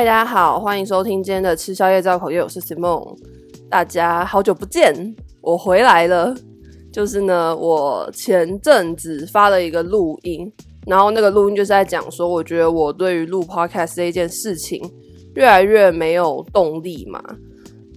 大家好，欢迎收听今天的吃宵夜造口业，我是 Simon。大家好久不见，我回来了。就是呢，我前阵子发了一个录音，然后那个录音就是在讲说，我觉得我对于录 Podcast 这一件事情越来越没有动力嘛。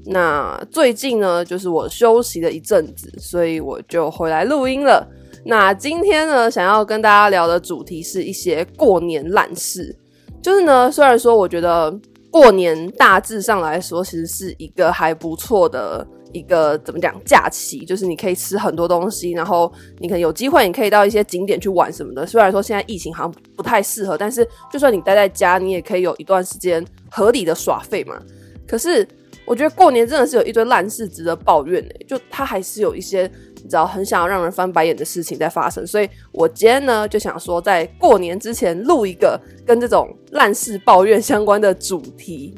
那最近呢，就是我休息了一阵子，所以我就回来录音了。那今天呢，想要跟大家聊的主题是一些过年烂事。就是呢，虽然说我觉得过年大致上来说，其实是一个还不错的一个怎么讲假期，就是你可以吃很多东西，然后你可能有机会，你可以到一些景点去玩什么的。虽然说现在疫情好像不太适合，但是就算你待在家，你也可以有一段时间合理的耍费嘛。可是我觉得过年真的是有一堆烂事值得抱怨欸，就它还是有一些。你知道很想要让人翻白眼的事情在发生，所以我今天呢就想说，在过年之前录一个跟这种烂事抱怨相关的主题，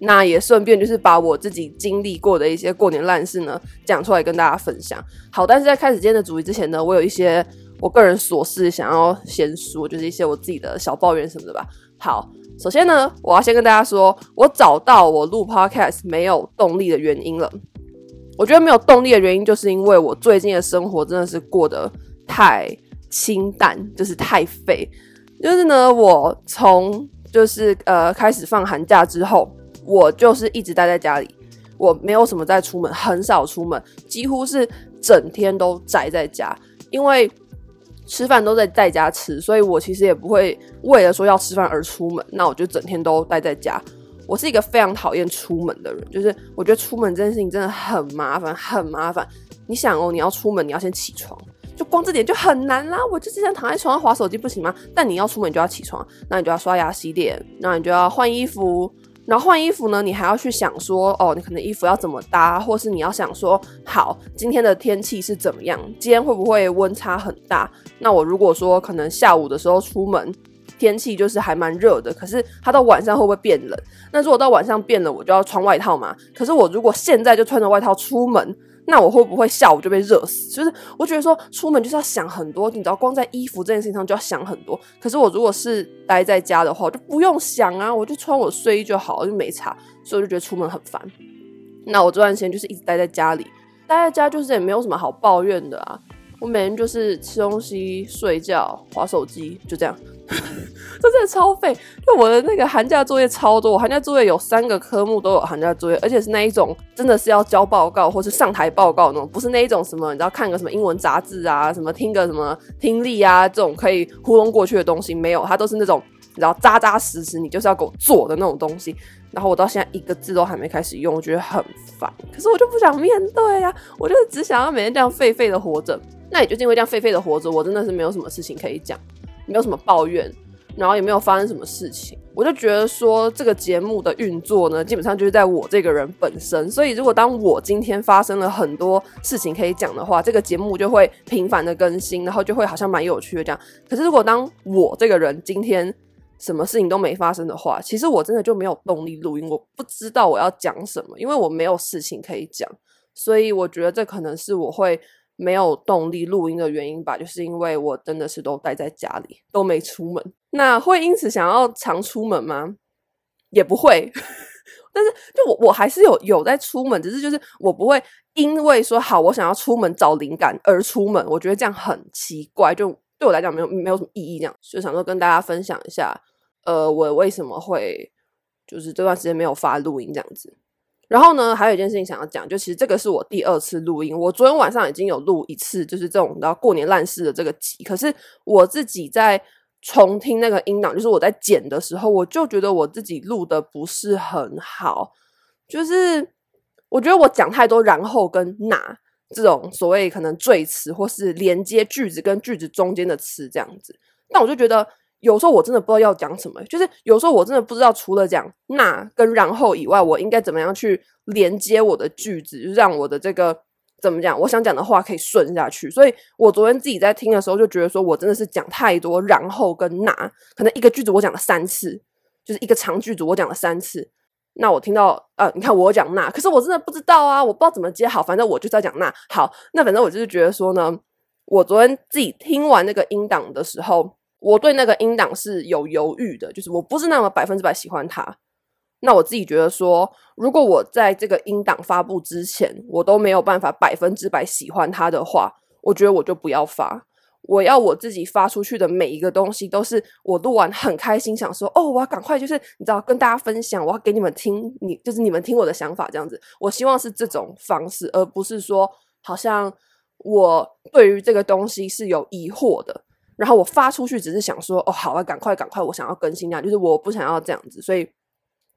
那也顺便就是把我自己经历过的一些过年烂事呢讲出来跟大家分享。好，但是在开始今天的主题之前呢，我有一些我个人琐事想要先说，就是一些我自己的小抱怨什么的吧。好，首先呢，我要先跟大家说，我找到我录 Podcast 没有动力的原因了。我觉得没有动力的原因，就是因为我最近的生活真的是过得太清淡，就是太废。就是呢，我从就是呃开始放寒假之后，我就是一直待在家里，我没有什么在出门，很少出门，几乎是整天都宅在家。因为吃饭都在在家吃，所以我其实也不会为了说要吃饭而出门。那我就整天都待在家。我是一个非常讨厌出门的人，就是我觉得出门这件事情真的很麻烦，很麻烦。你想哦，你要出门，你要先起床，就光这点就很难啦。我就只想躺在床上划手机，不行吗？但你要出门，你就要起床，那你就要刷牙洗脸，那你就要换衣服，然后换衣服呢，你还要去想说，哦，你可能衣服要怎么搭，或是你要想说，好，今天的天气是怎么样，今天会不会温差很大？那我如果说可能下午的时候出门。天气就是还蛮热的，可是它到晚上会不会变冷？那如果到晚上变冷，我就要穿外套嘛。可是我如果现在就穿着外套出门，那我会不会下午就被热死？就是我觉得说出门就是要想很多，你知道，光在衣服这件事情上就要想很多。可是我如果是待在家的话，我就不用想啊，我就穿我睡衣就好，就没差。所以我就觉得出门很烦。那我这段时间就是一直待在家里，待在家就是也没有什么好抱怨的啊。我每天就是吃东西、睡觉、划手机，就这样。这真的超废！就我的那个寒假作业超多，我寒假作业有三个科目都有寒假作业，而且是那一种真的是要交报告或是上台报告那种，不是那一种什么你知道看个什么英文杂志啊，什么听个什么听力啊这种可以糊弄过去的东西没有，它都是那种你知道扎扎实实，你就是要给我做的那种东西。然后我到现在一个字都还没开始用，我觉得很烦。可是我就不想面对呀、我就只想要每天这样废废的活着。那也就因为这样废废的活着，我真的是没有什么事情可以讲。没有什么抱怨，然后也没有发生什么事情，我就觉得说这个节目的运作呢，基本上就是在我这个人本身。所以如果当我今天发生了很多事情可以讲的话，这个节目就会频繁的更新，然后就会好像蛮有趣的这样。可是如果当我这个人今天什么事情都没发生的话，其实我真的就没有动力录音，我不知道我要讲什么，因为我没有事情可以讲。所以我觉得这可能是我会。没有动力录音的原因吧，就是因为我真的是都待在家里，都没出门。那会因此想要常出门吗？也不会。但是就我我还是有有在出门，只是就是我不会因为说好我想要出门找灵感而出门。我觉得这样很奇怪，就对我来讲没有没有什么意义。这样就想说跟大家分享一下，呃，我为什么会就是这段时间没有发录音这样子。然后呢，还有一件事情想要讲，就其实这个是我第二次录音。我昨天晚上已经有录一次，就是这种然后过年烂事的这个集。可是我自己在重听那个音档，就是我在剪的时候，我就觉得我自己录的不是很好。就是我觉得我讲太多然后跟那这种所谓可能赘词，或是连接句子跟句子中间的词这样子。但我就觉得。有时候我真的不知道要讲什么，就是有时候我真的不知道除了讲那跟然后以外，我应该怎么样去连接我的句子，让我的这个怎么讲，我想讲的话可以顺下去。所以我昨天自己在听的时候就觉得说，我真的是讲太多然后跟那，可能一个句子我讲了三次，就是一个长句子我讲了三次。那我听到呃，你看我讲那，可是我真的不知道啊，我不知道怎么接好，反正我就在讲那。好，那反正我就是觉得说呢，我昨天自己听完那个音档的时候。我对那个音档是有犹豫的，就是我不是那么百分之百喜欢它，那我自己觉得说，如果我在这个音档发布之前，我都没有办法百分之百喜欢它的话，我觉得我就不要发。我要我自己发出去的每一个东西，都是我录完很开心，想说哦，我要赶快就是你知道跟大家分享，我要给你们听，你就是你们听我的想法这样子。我希望是这种方式，而不是说好像我对于这个东西是有疑惑的，然后我发出去只是想说哦，好啊，赶快赶快，我想要更新啊，就是我不想要这样子，所以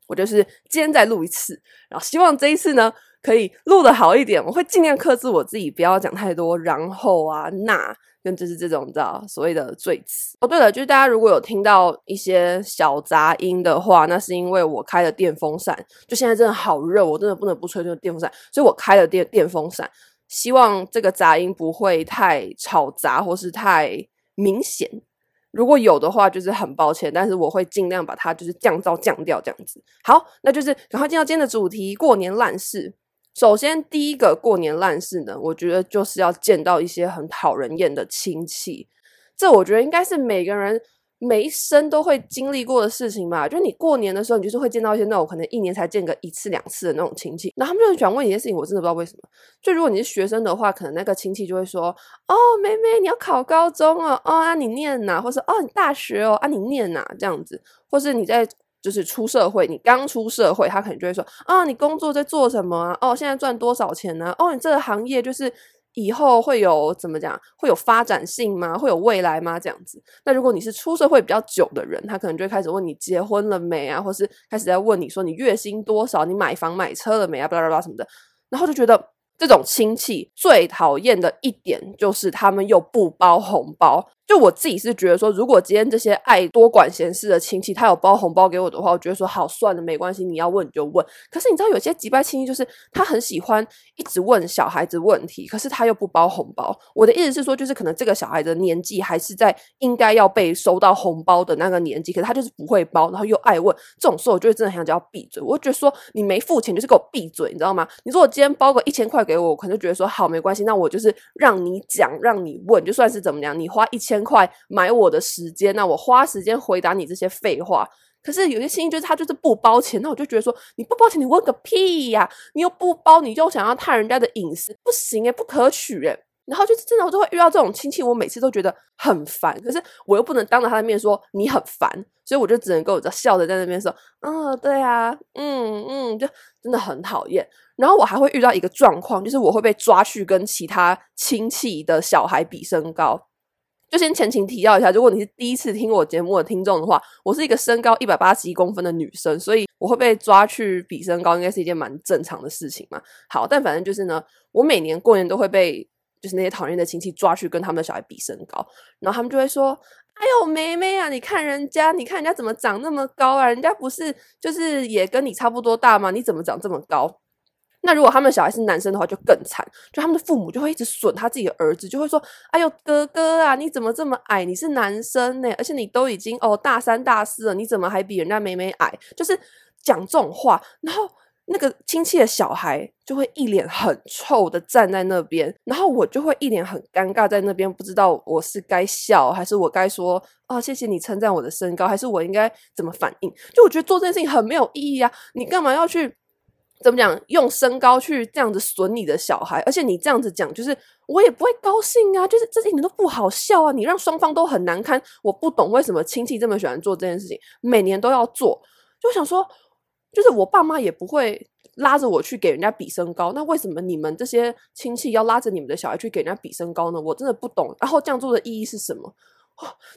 我就是今天再录一次，然后希望这一次呢可以录得好一点，我会尽量克制我自己，不要讲太多然后啊那。跟就是这种的所谓的赘词哦。对了，就是大家如果有听到一些小杂音的话，那是因为我开了电风扇。就现在真的好热，我真的不能不吹这个电风扇，所以我开了电电风扇。希望这个杂音不会太吵杂或是太明显。如果有的话，就是很抱歉，但是我会尽量把它就是降噪降掉这样子。好，那就是赶快进到今天的主题——过年烂事。首先，第一个过年烂事呢，我觉得就是要见到一些很讨人厌的亲戚。这我觉得应该是每个人每一生都会经历过的事情嘛。就是你过年的时候，你就是会见到一些那种可能一年才见个一次两次的那种亲戚，然后他们就很喜欢问你一些事情，我真的不知道为什么。就如果你是学生的话，可能那个亲戚就会说：“哦，妹妹，你要考高中哦，哦啊，你念哪？或是哦，你大学哦，啊，你念哪？这样子，或是你在。”就是出社会，你刚出社会，他可能就会说：“啊，你工作在做什么啊？哦，现在赚多少钱呢？哦，你这个行业就是以后会有怎么讲？会有发展性吗？会有未来吗？这样子。那如果你是出社会比较久的人，他可能就会开始问你结婚了没啊，或是开始在问你说你月薪多少？你买房买车了没啊？巴拉巴拉什么的，然后就觉得这种亲戚最讨厌的一点就是他们又不包红包。就我自己是觉得说，如果今天这些爱多管闲事的亲戚，他有包红包给我的话，我觉得说好算了，没关系，你要问你就问。可是你知道有些机掰亲戚，就是他很喜欢一直问小孩子问题，可是他又不包红包。我的意思是说，就是可能这个小孩的年纪还是在应该要被收到红包的那个年纪，可是他就是不会包，然后又爱问。这种时候，我就会真的很想叫他闭嘴。我就觉得说，你没付钱就是给我闭嘴，你知道吗？你说我今天包个一千块给我，我可能就觉得说好没关系，那我就是让你讲，让你问，就算是怎么样，你花一千块买我。的时间，那我花时间回答你这些废话。可是有些亲戚就是他就是不包钱，那我就觉得说你不包钱，你问个屁呀！你又不包，你就想要探人家的隐私，不行诶，不可取诶。然后就是真的，我都会遇到这种亲戚，我每次都觉得很烦。可是我又不能当着他的面说你很烦，所以我就只能够笑着在那边说，嗯，对啊，嗯嗯，就真的很讨厌。然后我还会遇到一个状况，就是我会被抓去跟其他亲戚的小孩比身高。就先前情提要一下，如果你是第一次听我节目的听众的话，我是一个身高一百八十一公分的女生，所以我会被抓去比身高，应该是一件蛮正常的事情嘛。好，但反正就是呢，我每年过年都会被就是那些讨厌的亲戚抓去跟他们小孩比身高，然后他们就会说：“哎呦，妹妹啊，你看人家，你看人家怎么长那么高啊？人家不是就是也跟你差不多大吗？你怎么长这么高？”那如果他们小孩是男生的话，就更惨。就他们的父母就会一直损他自己的儿子，就会说：“哎呦，哥哥啊，你怎么这么矮？你是男生呢，而且你都已经哦大三大四了，你怎么还比人家妹妹矮？”就是讲这种话，然后那个亲戚的小孩就会一脸很臭的站在那边，然后我就会一脸很尴尬在那边，不知道我是该笑还是我该说啊、哦、谢谢你称赞我的身高，还是我应该怎么反应？就我觉得做这件事情很没有意义啊！你干嘛要去？怎么讲？用身高去这样子损你的小孩，而且你这样子讲，就是我也不会高兴啊，就是这一点都不好笑啊！你让双方都很难堪，我不懂为什么亲戚这么喜欢做这件事情，每年都要做。就想说，就是我爸妈也不会拉着我去给人家比身高，那为什么你们这些亲戚要拉着你们的小孩去给人家比身高呢？我真的不懂。然后这样做的意义是什么？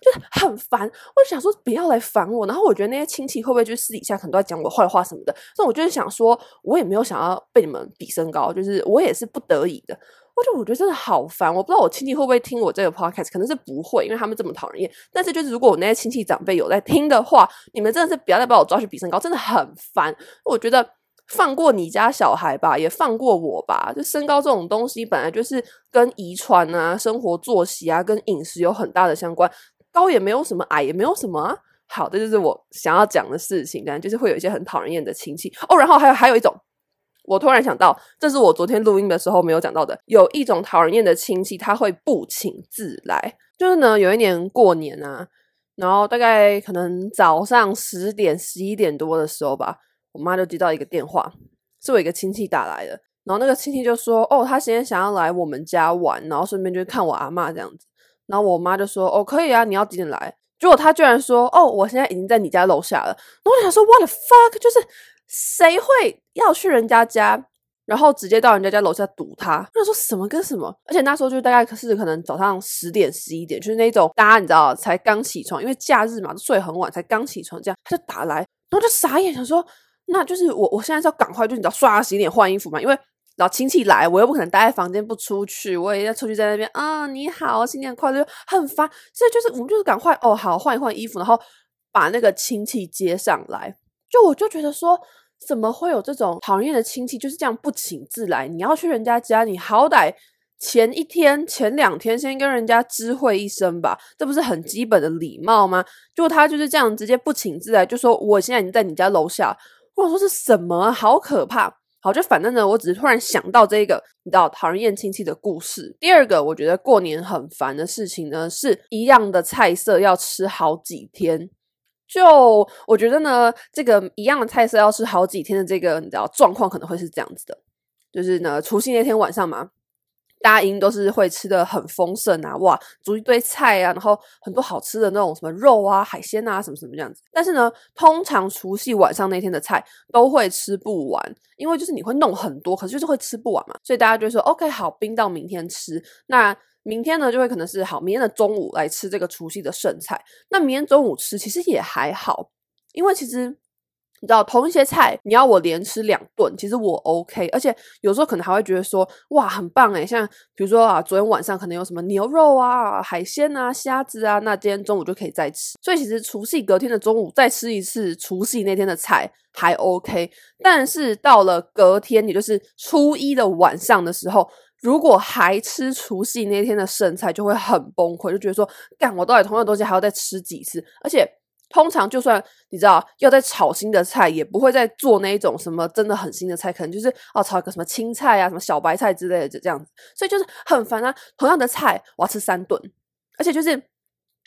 就是很烦，我就想说不要来烦我。然后我觉得那些亲戚会不会就私底下可能都在讲我坏话什么的？那我就是想说，我也没有想要被你们比身高，就是我也是不得已的。我就我觉得真的好烦，我不知道我亲戚会不会听我这个 podcast，可能是不会，因为他们这么讨人厌。但是就是如果我那些亲戚长辈有在听的话，你们真的是不要再把我抓去比身高，真的很烦。我觉得。放过你家小孩吧，也放过我吧。就身高这种东西，本来就是跟遗传啊、生活作息啊、跟饮食有很大的相关。高也没有什么，矮也没有什么。好，这就是我想要讲的事情。但就是会有一些很讨人厌的亲戚哦。然后还有还有一种，我突然想到，这是我昨天录音的时候没有讲到的。有一种讨人厌的亲戚，他会不请自来。就是呢，有一年过年啊，然后大概可能早上十点、十一点多的时候吧。我妈就接到一个电话，是我一个亲戚打来的。然后那个亲戚就说：“哦，他现在想要来我们家玩，然后顺便就看我阿妈这样子。”然后我妈就说：“哦，可以啊，你要几点来？”结果他居然说：“哦，我现在已经在你家楼下了。”然后我想说：“What the fuck？就是谁会要去人家家，然后直接到人家家楼下堵他？”我想说什么跟什么？而且那时候就大概是可能早上十点十一点，就是那种大家你知道才刚起床，因为假日嘛，睡很晚，才刚起床这样，他就打来，然后就傻眼，想说：“那就是我，我现在是要赶快，就你知道刷牙洗脸换衣服嘛，因为。”然后亲戚来，我又不可能待在房间不出去，我也要出去在那边啊！你好，新年快乐，很烦。所以就是我们就是赶快哦，好换一换衣服，然后把那个亲戚接上来。就我就觉得说，怎么会有这种讨厌的亲戚就是这样不请自来？你要去人家家，你好歹前一天、前两天先跟人家知会一声吧，这不是很基本的礼貌吗？就他就是这样直接不请自来，就说我现在已经在你家楼下。我说是什么？好可怕！好，就反正呢，我只是突然想到这个，你知道讨人厌亲戚的故事。第二个，我觉得过年很烦的事情呢，是一样的菜色要吃好几天。就我觉得呢，这个一样的菜色要吃好几天的这个，你知道状况可能会是这样子的，就是呢，除夕那天晚上嘛。大家应都是会吃的很丰盛啊，哇，煮一堆菜啊，然后很多好吃的那种什么肉啊、海鲜啊，什么什么这样子。但是呢，通常除夕晚上那天的菜都会吃不完，因为就是你会弄很多，可是就是会吃不完嘛，所以大家就说 OK，好，冰到明天吃。那明天呢，就会可能是好，明天的中午来吃这个除夕的剩菜。那明天中午吃其实也还好，因为其实。你知道同一些菜，你要我连吃两顿，其实我 OK，而且有时候可能还会觉得说，哇，很棒诶，像比如说啊，昨天晚上可能有什么牛肉啊、海鲜啊、虾子啊，那今天中午就可以再吃。所以其实除夕隔天的中午再吃一次除夕那天的菜还 OK，但是到了隔天，也就是初一的晚上的时候，如果还吃除夕那天的剩菜，就会很崩溃，就觉得说，干，我到底同样的东西还要再吃几次，而且。通常就算你知道要在炒新的菜，也不会再做那一种什么真的很新的菜，可能就是哦炒一个什么青菜啊、什么小白菜之类的，就这样子。所以就是很烦啊，同样的菜我要吃三顿，而且就是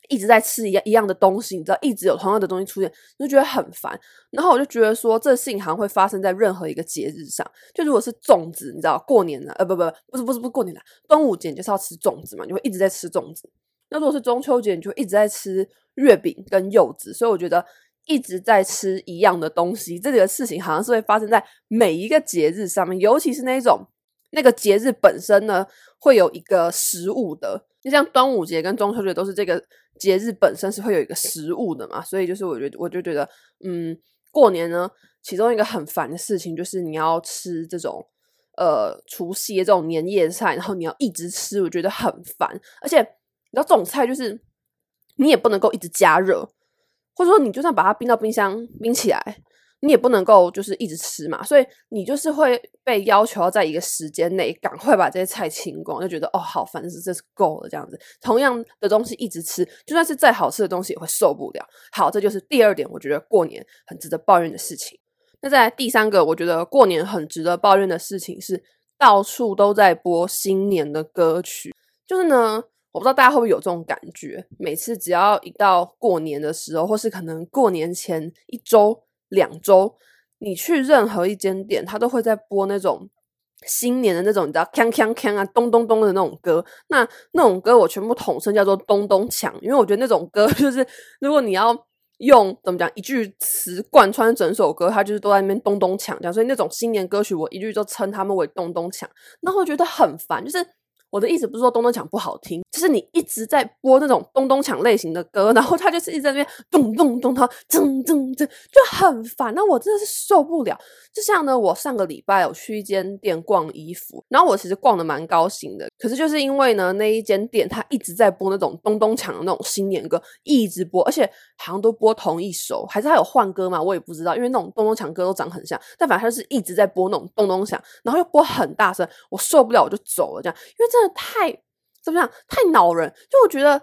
一直在吃一样一样的东西，你知道，一直有同样的东西出现，就觉得很烦。然后我就觉得说，这事情好会发生在任何一个节日上。就如果是粽子，你知道，过年了，呃，不不不是不是不是过年了，端午节就是要吃粽子嘛，你会一直在吃粽子。那如果是中秋节，你就一直在吃月饼跟柚子，所以我觉得一直在吃一样的东西，这个事情好像是会发生在每一个节日上面，尤其是那种那个节日本身呢，会有一个食物的，就像端午节跟中秋节都是这个节日本身是会有一个食物的嘛，所以就是我觉得我就觉得，嗯，过年呢，其中一个很烦的事情就是你要吃这种呃除夕的这种年夜菜，然后你要一直吃，我觉得很烦，而且。你知道这种菜就是你也不能够一直加热，或者说你就算把它冰到冰箱冰起来，你也不能够就是一直吃嘛。所以你就是会被要求要在一个时间内赶快把这些菜清光，就觉得哦好烦，这是这是够了这样子。同样的东西一直吃，就算是再好吃的东西也会受不了。好，这就是第二点，我觉得过年很值得抱怨的事情。那再来第三个，我觉得过年很值得抱怨的事情是到处都在播新年的歌曲，就是呢。我不知道大家会不会有这种感觉，每次只要一到过年的时候，或是可能过年前一周、两周，你去任何一间店，他都会在播那种新年的那种，你知道，锵锵锵啊，咚咚咚的那种歌。那那种歌我全部统称叫做咚咚锵，因为我觉得那种歌 就是，如果你要用怎么讲一句词贯穿整首歌，它就是都在那边咚咚锵这样。所以那种新年歌曲，我一律都称他们为咚咚锵。那会觉得很烦，就是。我的意思不是说咚咚锵不好听，是你一直在播那种咚咚锵类型的歌，然后他就是一直在那边咚咚咚，他铮铮铮，就很烦。那我真的是受不了。就像呢，我上个礼拜有去一间店逛衣服，然后我其实逛的蛮高兴的。可是就是因为呢，那一间店他一直在播那种咚咚锵的那种新年歌，一直播，而且好像都播同一首，还是他有换歌嘛？我也不知道，因为那种咚咚锵歌都长很像，但反正他就是一直在播那种咚咚锵，然后又播很大声，我受不了，我就走了。这样，因为。真的太怎么样？太恼人！就我觉得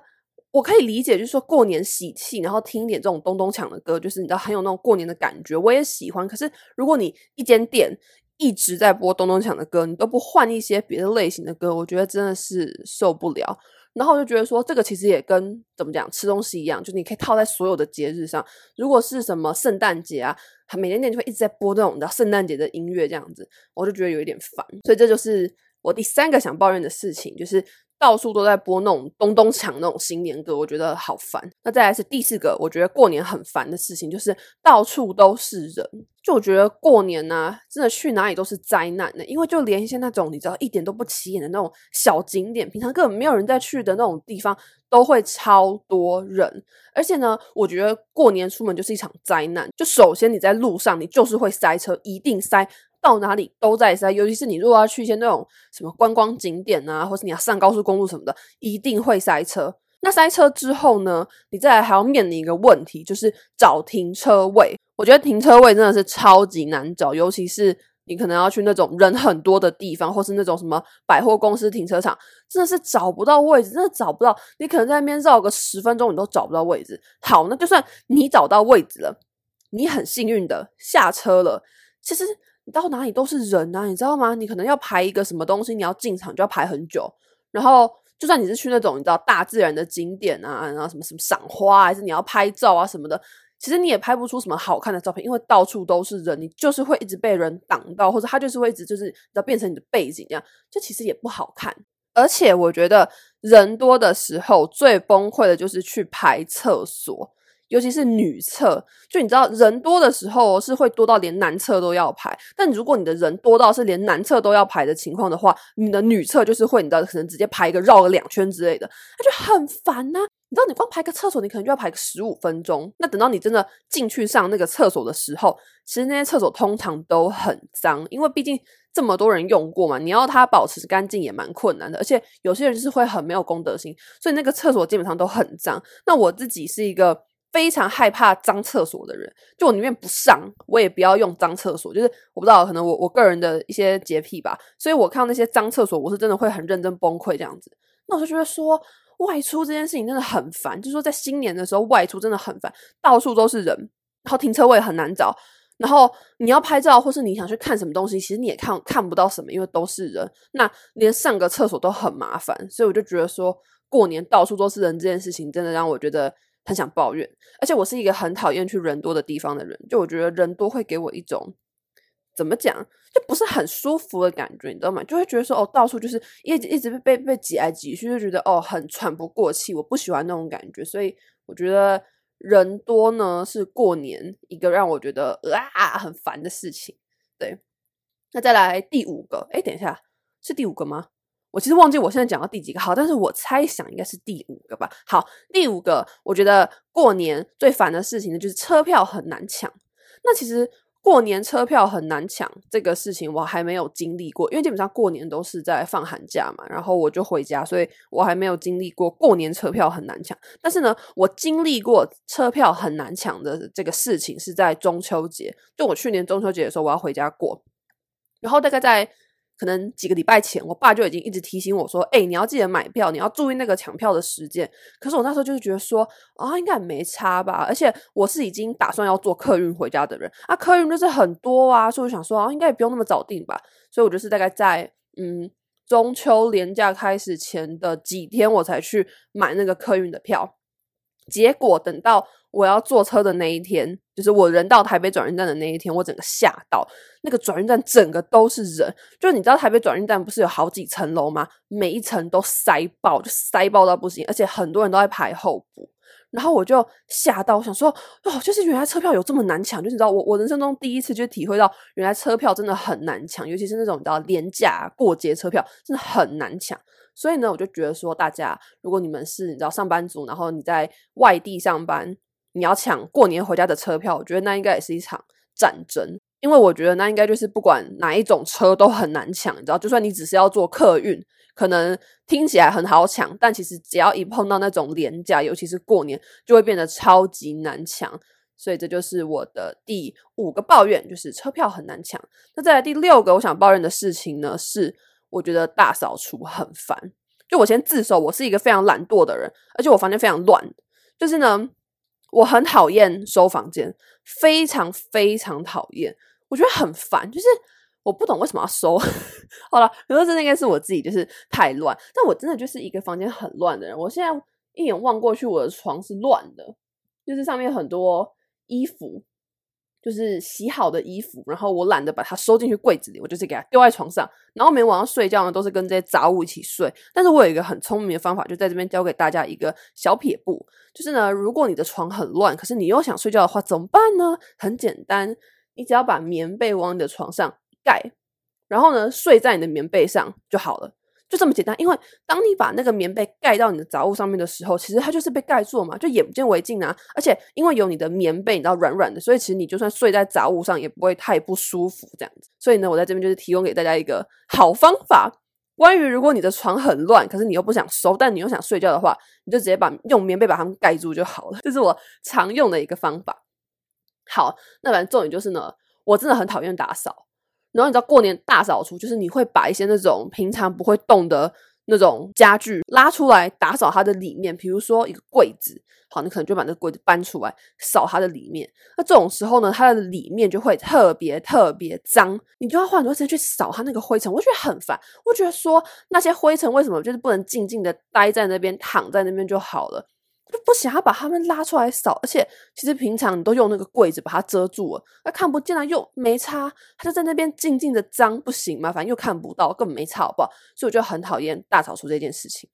我可以理解，就是说过年喜气，然后听一点这种咚咚锵的歌，就是你知道很有那种过年的感觉，我也喜欢。可是如果你一间店一直在播咚咚锵的歌，你都不换一些别的类型的歌，我觉得真的是受不了。然后我就觉得说，这个其实也跟怎么讲吃东西一样，就你可以套在所有的节日上。如果是什么圣诞节啊，每天店就会一直在播这种的圣诞节的音乐这样子，我就觉得有一点烦。所以这就是我第三个想抱怨的事情，就是。到处都在播那种咚咚锵那种新年歌，我觉得好烦。那再来是第四个，我觉得过年很烦的事情，就是到处都是人。就我觉得过年呢、真的去哪里都是灾难的，因为就连一些那种你知道一点都不起眼的那种小景点，平常根本没有人在去的那种地方，都会超多人。而且呢，我觉得过年出门就是一场灾难。就首先你在路上，你就是会塞车，一定塞。到哪里都在塞，尤其是你如果要去一些那种什么观光景点啊，或是你要上高速公路什么的，一定会塞车。那塞车之后呢，你再来还要面临一个问题，就是找停车位。我觉得停车位真的是超级难找，尤其是你可能要去那种人很多的地方，或是那种什么百货公司停车场，真的是找不到位置，真的找不到。你可能在那边绕个十分钟，你都找不到位置。好，那就算你找到位置了，你很幸运的下车了，其实。你到哪里都是人啊，你知道吗？你可能要排一个什么东西，你要进场就要排很久。然后，就算你是去那种你知道大自然的景点啊，然后什么什么赏花，还是你要拍照啊什么的，其实你也拍不出什么好看的照片，因为到处都是人，你就是会一直被人挡到，或者他就是会一直就是要变成你的背景这样，就其实也不好看。而且我觉得人多的时候最崩溃的就是去排厕所。尤其是女厕，就你知道人多的时候是会多到连男厕都要排。但如果你的人多到是连男厕都要排的情况的话，你的女厕就是会你知道可能直接排一个绕个两圈之类的，那就很烦呐、你知道你光排个厕所，你可能就要排个十五分钟。那等到你真的进去上那个厕所的时候，其实那些厕所通常都很脏，因为毕竟这么多人用过嘛，你要它保持干净也蛮困难的。而且有些人是会很没有公德心，所以那个厕所基本上都很脏。那我自己是一个。非常害怕脏厕所的人，就我宁愿不上，我也不要用脏厕所。就是我不知道，可能我我个人的一些洁癖吧，所以我看到那些脏厕所，我是真的会很认真崩溃这样子。那我就觉得说，外出这件事情真的很烦，就是说在新年的时候外出真的很烦，到处都是人，然后停车位很难找，然后你要拍照或是你想去看什么东西，其实你也看看不到什么，因为都是人，那连上个厕所都很麻烦，所以我就觉得说过年到处都是人这件事情，真的让我觉得。很想抱怨，而且我是一个很讨厌去人多的地方的人。就我觉得人多会给我一种怎么讲，就不是很舒服的感觉，你知道吗？就会觉得说，哦，到处就是一直一直被被挤来挤去，就觉得哦，很喘不过气。我不喜欢那种感觉，所以我觉得人多呢是过年一个让我觉得啊很烦的事情。对，那再来第五个，诶，等一下，是第五个吗？我其实忘记我现在讲到第几个好，但是我猜想应该是第五个吧。好，第五个，我觉得过年最烦的事情呢，就是车票很难抢。那其实过年车票很难抢这个事情，我还没有经历过，因为基本上过年都是在放寒假嘛，然后我就回家，所以我还没有经历过过年车票很难抢。但是呢，我经历过车票很难抢的这个事情是在中秋节，就我去年中秋节的时候，我要回家过，然后大概在。可能几个礼拜前，我爸就已经一直提醒我说：“哎、你要记得买票，你要注意那个抢票的时间。”可是我那时候就是觉得说：“啊，应该没差吧？”而且我是已经打算要坐客运回家的人啊，客运就是很多啊，所以我想说啊，应该也不用那么早订吧。所以我就是大概在嗯中秋连假开始前的几天，我才去买那个客运的票。结果等到我要坐车的那一天，就是我人到台北转运站的那一天，我整个吓到，那个转运站整个都是人，就是你知道台北转运站不是有好几层楼吗？每一层都塞爆，就塞爆到不行，而且很多人都在排候补。然后我就吓到，我想说，哦，就是原来车票有这么难抢，就是你知道我我人生中第一次就体会到，原来车票真的很难抢，尤其是那种你知道廉价过节车票，真的很难抢。所以呢，我就觉得说，大家如果你们是你知道上班族，然后你在外地上班，你要抢过年回家的车票，我觉得那应该也是一场战争，因为我觉得那应该就是不管哪一种车都很难抢，你知道，就算你只是要坐客运，可能听起来很好抢，但其实只要一碰到那种廉价，尤其是过年，就会变得超级难抢。所以这就是我的第五个抱怨，就是车票很难抢。那再来第六个，我想抱怨的事情呢是。我觉得大扫除很烦，就我先自首，我是一个非常懒惰的人，而且我房间非常乱。就是呢，我很讨厌收房间，非常非常讨厌，我觉得很烦。就是我不懂为什么要收。好了，可是这应该是我自己就是太乱，但我真的就是一个房间很乱的人。我现在一眼望过去，我的床是乱的，就是上面很多衣服。就是洗好的衣服，然后我懒得把它收进去柜子里，我就是给它丢在床上。然后每天晚上睡觉呢，都是跟这些杂物一起睡。但是我有一个很聪明的方法，就在这边教给大家一个小撇步，就是呢，如果你的床很乱，可是你又想睡觉的话，怎么办呢？很简单，你只要把棉被往你的床上盖，然后呢，睡在你的棉被上就好了。就这么简单，因为当你把那个棉被盖到你的杂物上面的时候，其实它就是被盖住嘛，就眼不见为净啊。而且因为有你的棉被，你知道软软的，所以其实你就算睡在杂物上也不会太不舒服这样子。所以呢，我在这边就是提供给大家一个好方法。关于如果你的床很乱，可是你又不想收，但你又想睡觉的话，你就直接把用棉被把它们盖住就好了。这是我常用的一个方法。好，那反正重点就是呢，我真的很讨厌打扫。然后你知道过年大扫除，就是你会把一些那种平常不会动的那种家具拉出来打扫它的里面，比如说一个柜子，好，你可能就把那个柜子搬出来扫它的里面。那这种时候呢，它的里面就会特别特别脏，你就要花很多时间去扫它那个灰尘，我觉得很烦。我觉得说那些灰尘为什么就是不能静静的待在那边，躺在那边就好了。就不想要把它们拉出来扫，而且其实平常你都用那个柜子把它遮住了，那看不见了又没擦，它就在那边静静的脏，不行嘛，反正又看不到，根本没擦，好不好？所以我就很讨厌大扫除这件事情。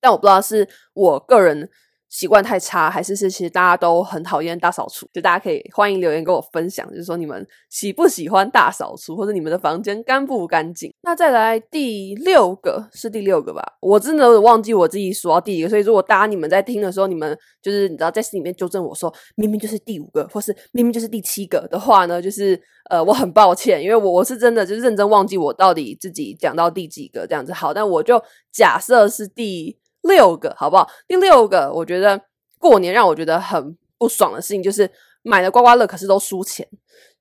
但我不知道是我个人。习惯太差，还是是其实大家都很讨厌大扫除？就大家可以欢迎留言跟我分享，就是说你们喜不喜欢大扫除，或者你们的房间干不干净？那再来第六个是第六个吧，我真的忘记我自己数到第一个，所以如果大家你们在听的时候，你们就是你知道在心里面纠正我说明明就是第五个，或是明明就是第七个的话呢，就是呃我很抱歉，因为我我是真的就是认真忘记我到底自己讲到第几个这样子。好，但我就假设是第。六个好不好？第六个，我觉得过年让我觉得很不爽的事情就是买了刮刮乐，可是都输钱。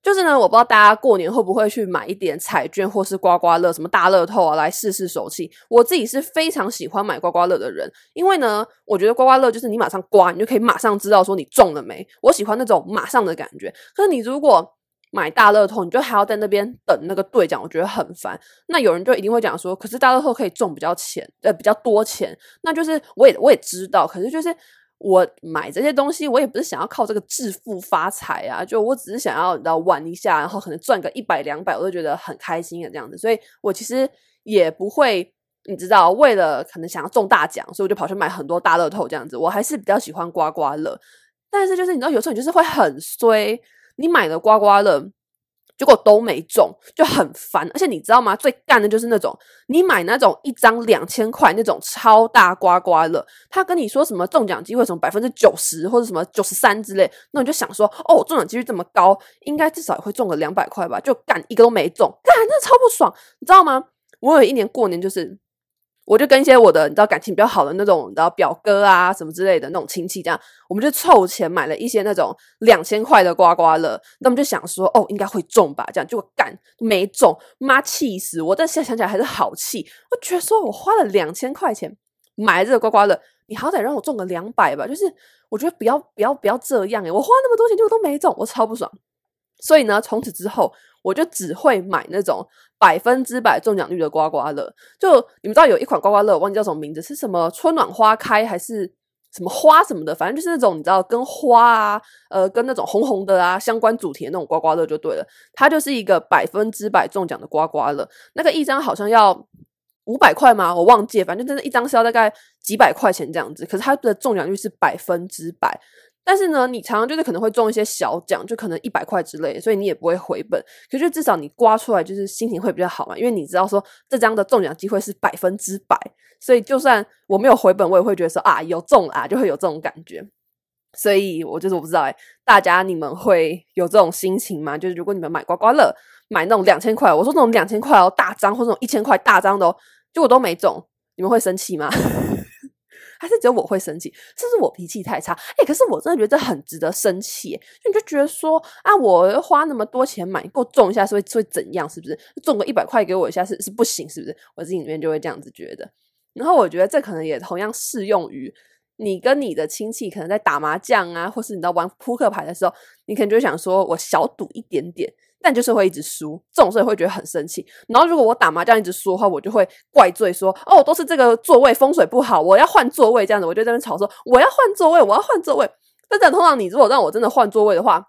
就是呢，我不知道大家过年会不会去买一点彩券或是刮刮乐，什么大乐透啊，来试试手气。我自己是非常喜欢买刮刮乐的人，因为呢，我觉得刮刮乐就是你马上刮，你就可以马上知道说你中了没。我喜欢那种马上的感觉。可是你如果买大乐透，你就还要在那边等那个兑奖，我觉得很烦。那有人就一定会讲说，可是大乐透可以中比较钱，呃，比较多钱。那就是我也我也知道，可是就是我买这些东西，我也不是想要靠这个致富发财啊，就我只是想要你知道玩一下，然后可能赚个一百两百，我都觉得很开心的这样子。所以我其实也不会，你知道，为了可能想要中大奖，所以我就跑去买很多大乐透这样子。我还是比较喜欢刮刮乐，但是就是你知道，有时候你就是会很衰。你买的刮刮乐，结果都没中，就很烦。而且你知道吗？最干的就是那种你买那种一张两千块那种超大刮刮乐，他跟你说什么中奖机会什么百分之九十或者什么九十三之类，那你就想说，哦，中奖几率这么高，应该至少也会中个两百块吧？就干一个都没中，干，那超不爽，你知道吗？我有一年过年就是。我就跟一些我的你知道感情比较好的那种你知道表哥啊什么之类的那种亲戚这样，我们就凑钱买了一些那种两千块的刮刮乐，那我们就想说哦应该会中吧，这样就干没中，妈气死我！但现在想起来还是好气，我觉得说我花了两千块钱买这个刮刮乐，你好歹让我中个两百吧，就是我觉得不要不要不要这样诶，我花那么多钱结果都没中，我超不爽。所以呢，从此之后我就只会买那种百分之百中奖率的刮刮乐。就你们知道有一款刮刮乐，我忘记叫什么名字，是什么春暖花开还是什么花什么的，反正就是那种你知道跟花啊，呃，跟那种红红的啊相关主题的那种刮刮乐就对了。它就是一个百分之百中奖的刮刮乐，那个一张好像要五百块吗？我忘记，反正真的一张是要大概几百块钱这样子。可是它的中奖率是百分之百。但是呢，你常常就是可能会中一些小奖，就可能一百块之类，所以你也不会回本。可是至少你刮出来就是心情会比较好嘛，因为你知道说这张的中奖机会是百分之百，所以就算我没有回本，我也会觉得说啊有中啊，就会有这种感觉。所以我就是我不知道哎、大家你们会有这种心情吗？就是如果你们买刮刮乐，买那种两千块，我说那种两千块哦大张，或者那种一千块大张的哦，结果都没中，你们会生气吗？还是只有我会生气，是不是我脾气太差？哎、可是我真的觉得这很值得生气。就你就觉得说啊，我花那么多钱买，够中一下是会是会怎样？是不是中个一百块给我一下是是不行？是不是？我自己里面就会这样子觉得。然后我觉得这可能也同样适用于你跟你的亲戚，可能在打麻将啊，或是你在玩扑克牌的时候，你可能就想说我小赌一点点，但就是会一直输，这种时候会觉得很生气。然后如果我打麻将一直输的话，我就会怪罪说：“哦，都是这个座位风水不好，我要换座位。”这样子，我就在那边吵说：“我要换座位，我要换座位。”但是通常你如果让我真的换座位的话，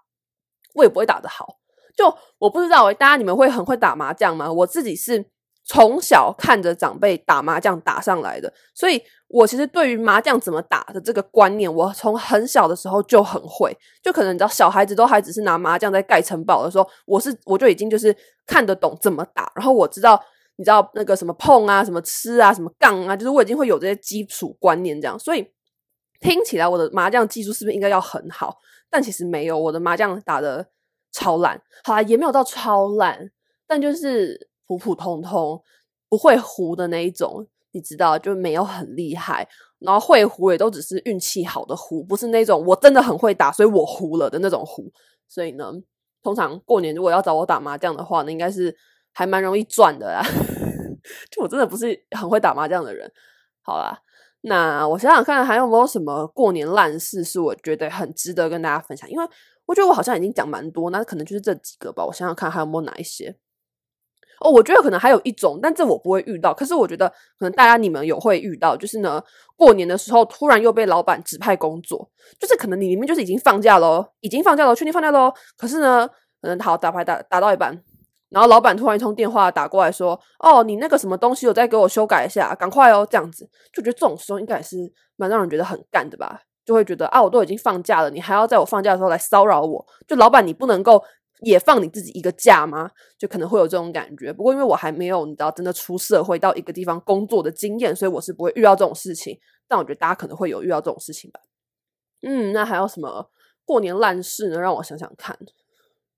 我也不会打得好。就我不知道，大家你们会很会打麻将吗？我自己是从小看着长辈打麻将打上来的，所以我其实对于麻将怎么打的这个观念，我从很小的时候就很会。就可能你知道，小孩子都还只是拿麻将在盖城堡的时候，我是我就已经就是看得懂怎么打，然后我知道你知道那个什么碰啊、什么吃啊、什么杠啊，就是我已经会有这些基础观念这样，所以听起来我的麻将技术是不是应该要很好？但其实没有，我的麻将打得超烂，好啦，也没有到超烂，但就是普普通通，不会胡的那一种，你知道，就没有很厉害。然后会胡也都只是运气好的胡，不是那种我真的很会打，所以我胡了的那种胡。所以呢，通常过年如果要找我打麻将的话呢，应该是还蛮容易赚的啦。就我真的不是很会打麻将的人。好啦，那我想想看还有没有什么过年烂事是我觉得很值得跟大家分享，因为。我觉得我好像已经讲蛮多，那可能就是这几个吧。我想想看还有没有哪一些哦。我觉得可能还有一种，但这我不会遇到。可是我觉得可能大家你们有会遇到，就是呢，过年的时候突然又被老板指派工作，就是可能你明明就是已经放假咯，已经放假了，确定放假咯。可是呢，可能好打牌打打到一半，然后老板突然一通电话打过来说：“哦，你那个什么东西有再给我修改一下，赶快哦。”这样子就觉得这种时候应该也是蛮让人觉得很干的吧。就会觉得啊，我都已经放假了，你还要在我放假的时候来骚扰我？就老板，你不能够也放你自己一个假吗？就可能会有这种感觉。不过因为我还没有你知道真的出社会到一个地方工作的经验，所以我是不会遇到这种事情。但我觉得大家可能会有遇到这种事情吧。嗯，那还有什么过年烂事呢？让我想想看。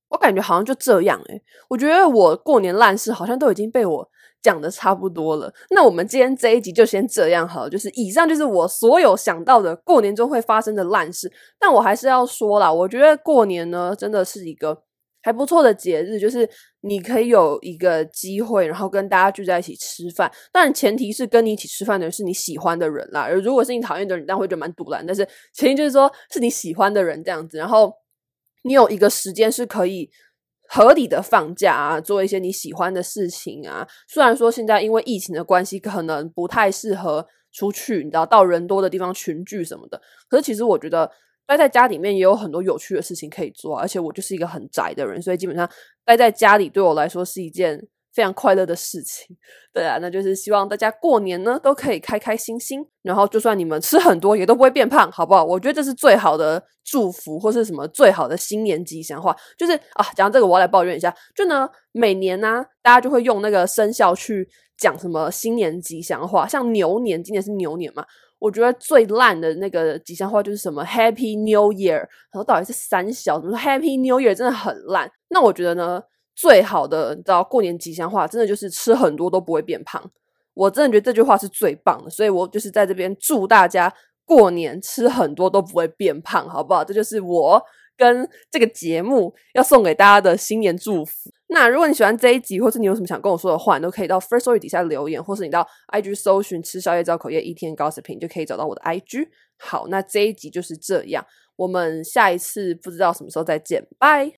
我感觉好像就这样诶、我觉得我过年烂事好像都已经被我讲的差不多了。那我们今天这一集就先这样好了，就是以上就是我所有想到的过年中会发生的烂事。但我还是要说啦，我觉得过年呢真的是一个还不错的节日，就是你可以有一个机会，然后跟大家聚在一起吃饭。当然前提是跟你一起吃饭的人是你喜欢的人啦。而如果是你讨厌的人，但会觉得蛮赌烂。但是前提就是说是你喜欢的人这样子，然后。你有一个时间是可以合理的放假啊，做一些你喜欢的事情啊。虽然说现在因为疫情的关系，可能不太适合出去，你知道到人多的地方群聚什么的。可是其实我觉得待在家里面也有很多有趣的事情可以做，而且我就是一个很宅的人，所以基本上待在家里对我来说是一件。非常快乐的事情，对啊，那就是希望大家过年呢都可以开开心心，然后就算你们吃很多也都不会变胖，好不好？我觉得这是最好的祝福，或是什么最好的新年吉祥话。就是啊，讲到这个我要来抱怨一下，就呢每年呢、大家就会用那个生肖去讲什么新年吉祥话，像牛年，今年是牛年嘛，我觉得最烂的那个吉祥话就是什么 Happy New Year，然后到底是三小，什么 Happy New Year 真的很烂。那我觉得呢。最好的，你知道过年吉祥话，真的就是吃很多都不会变胖。我真的觉得这句话是最棒的，所以我就是在这边祝大家过年吃很多都不会变胖，好不好？这就是我跟这个节目要送给大家的新年祝福。那如果你喜欢这一集，或是你有什么想跟我说的话，你都可以到 First Story 底下留言，或是你到 IG 搜寻“吃宵夜造口业一天高水平就可以找到我的 IG。好，那这一集就是这样，我们下一次不知道什么时候再见，拜。